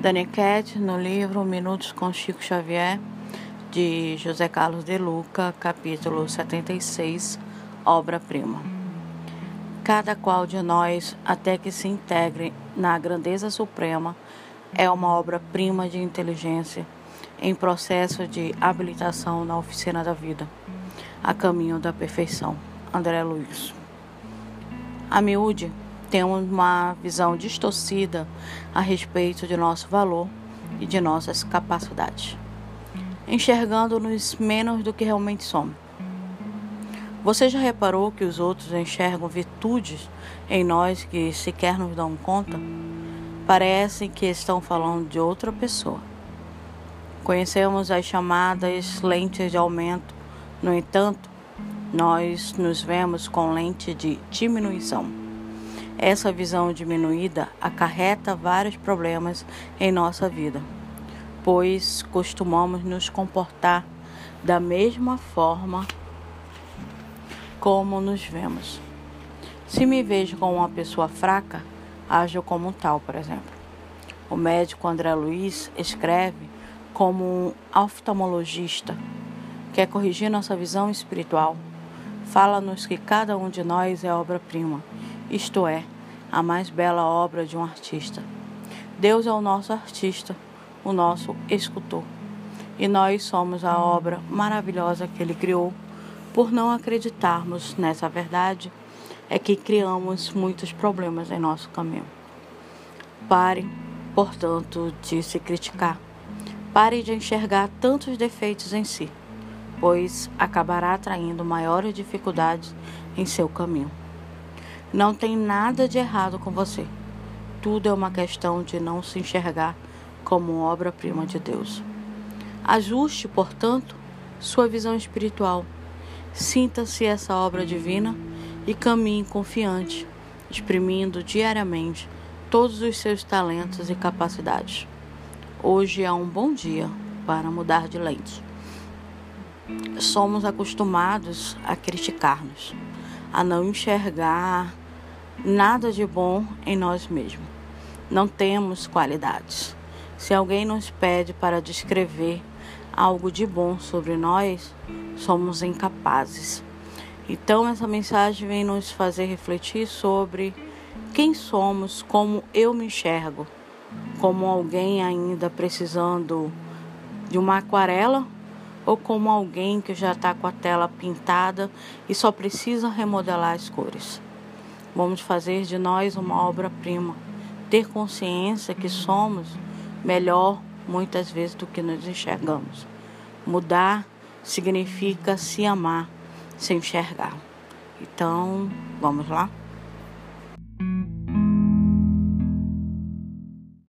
Daniquete, no livro Minutos com Chico Xavier, de José Carlos de Luca, capítulo 76, obra-prima. Cada qual de nós, até que se integre na grandeza suprema, é uma obra-prima de inteligência em processo de habilitação na oficina da vida, a caminho da perfeição. André Luiz. A miúde, temos uma visão distorcida a respeito de nosso valor e de nossas capacidades, enxergando-nos menos do que realmente somos. Você já reparou que os outros enxergam virtudes em nós que sequer nos dão conta? Parece que estão falando de outra pessoa. Conhecemos as chamadas lentes de aumento, no entanto, nós nos vemos com lente de diminuição. Essa visão diminuída acarreta vários problemas em nossa vida, pois costumamos nos comportar da mesma forma como nos vemos. Se me vejo como uma pessoa fraca, ajo como tal, por exemplo. O médico André Luiz escreve como um oftalmologista, quer corrigir nossa visão espiritual fala-nos que cada um de nós é obra-prima, isto é, a mais bela obra de um artista. Deus é o nosso artista, o nosso escultor. E nós somos a obra maravilhosa que ele criou. Por não acreditarmos nessa verdade, é que criamos muitos problemas em nosso caminho. Pare, portanto, de se criticar. Pare de enxergar tantos defeitos em si pois acabará atraindo maiores dificuldades em seu caminho. Não tem nada de errado com você. Tudo é uma questão de não se enxergar como obra-prima de Deus. Ajuste, portanto, sua visão espiritual. Sinta-se essa obra divina e caminhe confiante, exprimindo diariamente todos os seus talentos e capacidades. Hoje é um bom dia para mudar de lente somos acostumados a criticar-nos, a não enxergar nada de bom em nós mesmos. Não temos qualidades. Se alguém nos pede para descrever algo de bom sobre nós, somos incapazes. Então, essa mensagem vem nos fazer refletir sobre quem somos, como eu me enxergo, como alguém ainda precisando de uma aquarela ou como alguém que já está com a tela pintada e só precisa remodelar as cores. Vamos fazer de nós uma obra-prima, ter consciência que somos melhor muitas vezes do que nos enxergamos. Mudar significa se amar, se enxergar. Então, vamos lá?